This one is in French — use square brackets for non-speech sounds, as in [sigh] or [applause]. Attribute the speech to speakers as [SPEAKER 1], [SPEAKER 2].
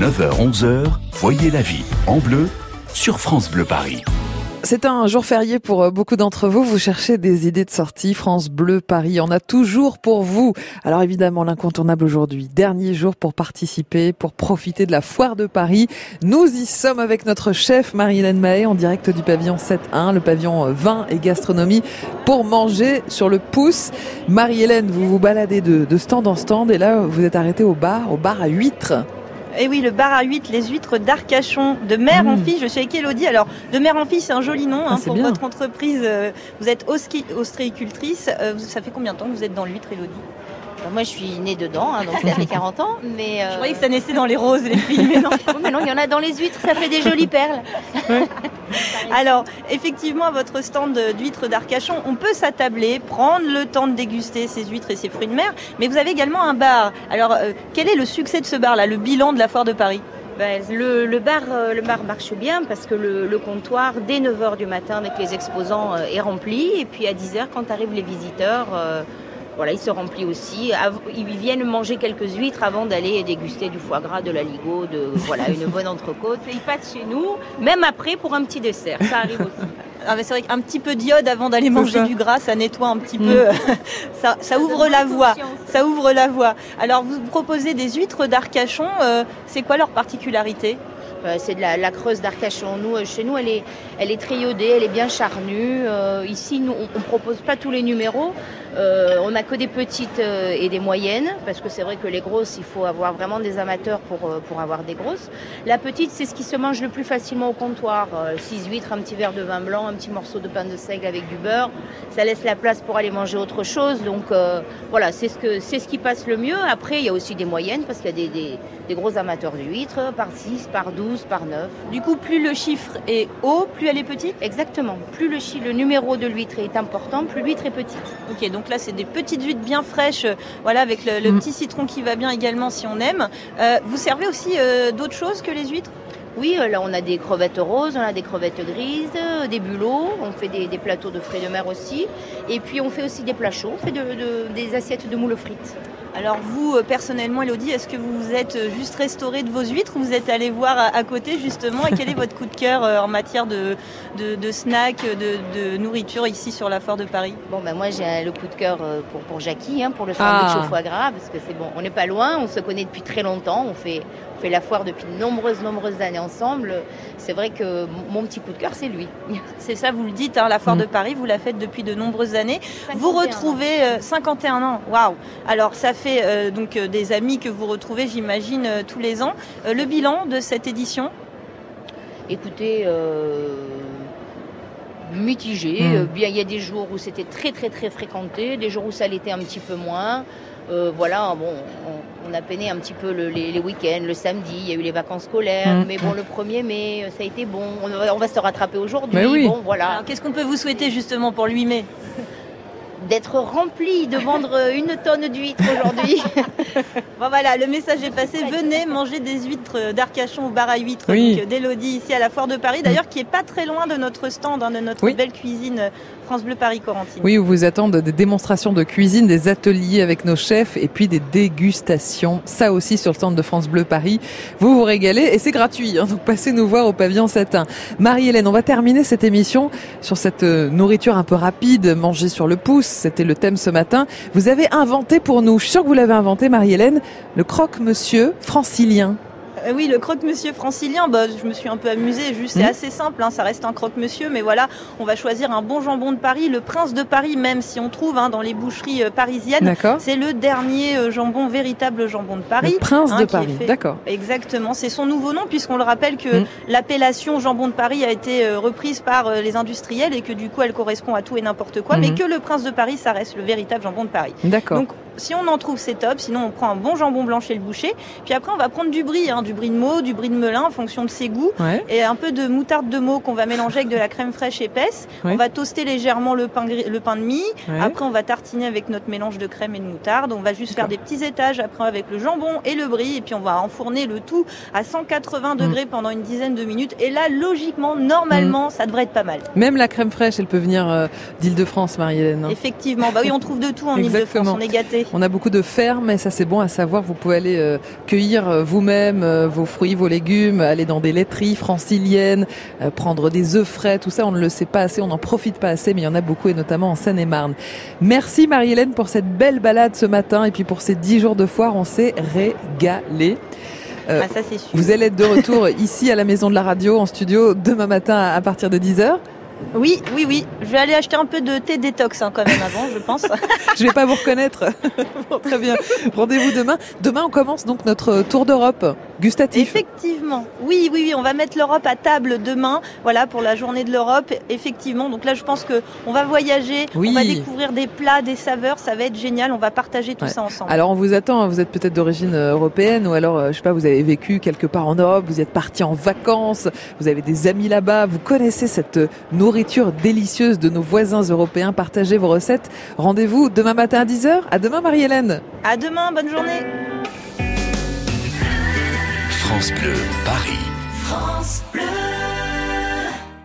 [SPEAKER 1] 9h-11h, voyez la vie en bleu sur France Bleu Paris.
[SPEAKER 2] C'est un jour férié pour euh, beaucoup d'entre vous. Vous cherchez des idées de sortie. France Bleu Paris en a toujours pour vous. Alors évidemment, l'incontournable aujourd'hui. Dernier jour pour participer, pour profiter de la foire de Paris. Nous y sommes avec notre chef Marie-Hélène Mahé en direct du pavillon 7.1, le pavillon euh, vin et gastronomie pour manger sur le pouce. Marie-Hélène, vous vous baladez de, de stand en stand et là, vous êtes arrêté au bar, au bar à huîtres.
[SPEAKER 3] Et eh oui, le bar à huîtres, les huîtres d'Arcachon, de mère en mmh. fille. Je suis avec Elodie. Alors, de mère en fille, c'est un joli nom ah, hein, pour votre entreprise. Euh, vous êtes ostréicultrice. Euh, ça fait combien de temps que vous êtes dans l'huître, Elodie?
[SPEAKER 4] Moi, je suis née dedans, hein, donc ça fait 40 ans. Mais
[SPEAKER 3] Je croyais que ça naissait dans les roses, les filles.
[SPEAKER 4] Mais non. [laughs] mais non, il y en a dans les huîtres, ça fait des jolies perles.
[SPEAKER 3] Alors, effectivement, à votre stand d'huîtres d'Arcachon, on peut s'attabler, prendre le temps de déguster ces huîtres et ces fruits de mer, mais vous avez également un bar. Alors, euh, quel est le succès de ce bar-là, le bilan de la foire de Paris?
[SPEAKER 4] Ben, le, bar, euh, le bar marche bien parce que le, comptoir, dès 9h du matin avec les exposants, euh, est rempli. Et puis à 10h, quand arrivent les visiteurs, voilà, il se remplit aussi. Ils viennent manger quelques huîtres avant d'aller déguster du foie gras, de la ligo, de [laughs] voilà une bonne entrecôte. Et ils passent chez nous, même après pour un petit dessert. Ça arrive aussi. [laughs]
[SPEAKER 3] Ah, c'est vrai qu'un petit peu d'iode avant d'aller manger du gras, ça nettoie un petit mm. peu, [laughs] ça, ouvre la voie. Ça ouvre la voie. Alors vous proposez des huîtres d'Arcachon. Euh, c'est quoi leur particularité?
[SPEAKER 4] Euh, c'est de la, creuse d'Arcachon. Nous, euh, chez nous, elle est, elle est triodée, elle est bien charnue. ici, nous, on, ne propose pas tous les numéros. Euh, on n'a que des petites euh, et des moyennes, parce que c'est vrai que les grosses, il faut avoir vraiment des amateurs pour, euh, pour avoir des grosses. La petite, c'est ce qui se mange le plus facilement au comptoir. 6 huîtres, un petit verre de vin blanc, un petit morceau de pain de seigle avec du beurre. Ça laisse la place pour aller manger autre chose. Donc voilà, c'est ce, que, c'est ce qui passe le mieux. Après, il y a aussi des moyennes, parce qu'il y a des, des, gros amateurs d'huîtres, par 6, par 12, par 9.
[SPEAKER 3] Du coup, plus le chiffre est haut, plus elle est petite?
[SPEAKER 4] Exactement. Plus le, le numéro de l'huître est important, plus l'huître est petite.
[SPEAKER 3] Ok, donc là, c'est des petites huîtres bien fraîches, euh, voilà, avec le, mm. petit citron qui va bien également si on aime. Euh, vous servez aussi euh, d'autres choses que les huîtres?
[SPEAKER 4] Oui, là on a des crevettes roses, on a des crevettes grises, des bulots, on fait des, plateaux de fruits de mer aussi. Et puis on fait aussi des plats chauds, on fait des assiettes de moules frites.
[SPEAKER 3] Alors vous, euh, personnellement, Elodie, est-ce que vous vous êtes euh, juste restauré de vos huîtres ou vous êtes allé voir à, côté justement Et quel est votre coup de cœur euh, en matière de, de, snacks, de, nourriture ici sur la foire de Paris?
[SPEAKER 4] Bon, ben moi j'ai le coup de cœur pour, pour Jackie, hein, pour le sandwich ah. au foie gras, parce que c'est bon, on n'est pas loin, on se connaît depuis très longtemps, on fait, on fait la foire depuis de nombreuses, nombreuses années ensemble. C'est vrai que mon petit coup de cœur, c'est lui. [laughs]
[SPEAKER 3] C'est ça, vous le dites, hein, la foire mm. de Paris, vous la faites depuis de nombreuses années. Vous retrouvez 51 ans, waouh Alors ça fait euh, donc euh, des amis que vous retrouvez, j'imagine, euh, tous les ans. le bilan de cette édition?
[SPEAKER 4] Écoutez, mitigé. Hmm. bien, il y a des jours où c'était très très très fréquenté, des jours où ça l'était un petit peu moins. Voilà, bon, on, a peiné un petit peu les, week-ends, le samedi, il y a eu les vacances scolaires, hmm. mais bon, le 1er mai, ça a été bon. On, va se rattraper aujourd'hui.
[SPEAKER 3] Oui.
[SPEAKER 4] Bon,
[SPEAKER 3] voilà. Qu'est-ce qu'on peut vous souhaiter justement pour le 8 mai?
[SPEAKER 4] D'être rempli, de vendre une tonne d'huîtres aujourd'hui. [laughs]
[SPEAKER 3] bon voilà, le message est passé. Venez manger des huîtres d'Arcachon au bar à huîtres d'Elodie ici à la Foire de Paris, d'ailleurs qui est pas très loin de notre stand, hein, de notre belle cuisine France Bleu Paris Corentine.
[SPEAKER 2] Oui, où vous attendent des démonstrations de cuisine, des ateliers avec nos chefs et puis des dégustations. Ça aussi sur le stand de France Bleu Paris. Vous vous régalez et c'est gratuit. Hein, donc passez nous voir au pavillon satin. Marie-Hélène, on va terminer cette émission sur cette euh, nourriture un peu rapide, manger sur le pouce. C'était le thème ce matin. Vous avez inventé pour nous, je suis sûre que vous l'avez inventé Marie-Hélène, le croque-monsieur francilien.
[SPEAKER 3] Euh, oui, le croque-monsieur francilien, bah, je me suis un peu amusée. Juste, c'est mmh. assez simple, hein, ça reste un croque-monsieur, mais voilà, on va choisir un bon jambon de Paris, le Prince de Paris, même si on trouve hein, dans les boucheries euh, parisiennes. C'est le dernier euh, jambon, véritable jambon de Paris.
[SPEAKER 2] Le Prince de hein, Paris, d'accord.
[SPEAKER 3] Exactement, c'est son nouveau nom, puisqu'on le rappelle que mmh. l'appellation jambon de Paris a été reprise par les industriels et que du coup, elle correspond à tout et n'importe quoi, mais mmh. que le Prince de Paris, ça reste le véritable jambon de Paris.
[SPEAKER 2] D'accord
[SPEAKER 3] si on en trouve, c'est top. Sinon, on prend un bon jambon blanc chez le boucher. Puis après, on va prendre du brie, hein, du brie de Meaux, du brie de Melun en fonction de ses goûts. Et un peu de moutarde de Meaux qu'on va mélanger avec de la crème fraîche épaisse. On va toaster légèrement le pain, le pain de mie. Après, on va tartiner avec notre mélange de crème et de moutarde. On va juste faire des petits étages après avec le jambon et le brie. Et puis, on va enfourner le tout à 180 mm. degrés pendant une dizaine de minutes. Et là, logiquement, normalement, mm. ça devrait être pas mal.
[SPEAKER 2] Même la crème fraîche, elle peut venir euh, d'Île-de-France, Marie-Hélène. Hein.
[SPEAKER 3] Effectivement. Bah oui, on trouve de tout en Île-de-France. On est gâtés.
[SPEAKER 2] On a beaucoup de fermes et ça c'est bon à savoir. Vous pouvez aller euh, cueillir euh, vous-même euh, vos fruits, vos légumes, aller dans des laiteries franciliennes, prendre des œufs frais, tout ça on ne le sait pas assez, on n'en profite pas assez, mais il y en a beaucoup et notamment en Seine-et-Marne. Merci Marie-Hélène pour cette belle balade ce matin et puis pour ces dix jours de foire, on s'est régalé.
[SPEAKER 3] Ah, ça, sûr.
[SPEAKER 2] Vous allez être de retour [laughs] ici à la maison de la radio en studio demain matin à partir de 10h.
[SPEAKER 3] Oui, oui, oui. Je vais aller acheter un peu de thé détox hein, quand même avant, je pense. [laughs]
[SPEAKER 2] je vais pas vous reconnaître. [laughs] très bien. Rendez-vous demain. Demain, on commence donc notre tour d'Europe gustatif.
[SPEAKER 3] Effectivement. Oui, oui, oui. On va mettre l'Europe à table demain. Voilà pour la journée de l'Europe. Effectivement. Donc là, je pense que on va voyager. On va découvrir des plats, des saveurs. Ça va être génial. On va partager tout ça ensemble.
[SPEAKER 2] Alors, on vous attend. Vous êtes peut-être d'origine euh, européenne ou alors, euh, je sais pas, vous avez vécu quelque part en Europe. Vous êtes parti en vacances. Vous avez des amis là-bas. Vous connaissez cette nourriture nourriture délicieuse de nos voisins européens. Partagez vos recettes. Rendez-vous demain matin à 10h. À demain, Marie-Hélène.
[SPEAKER 3] À demain, bonne journée.
[SPEAKER 1] France Bleu, Paris. France Bleu.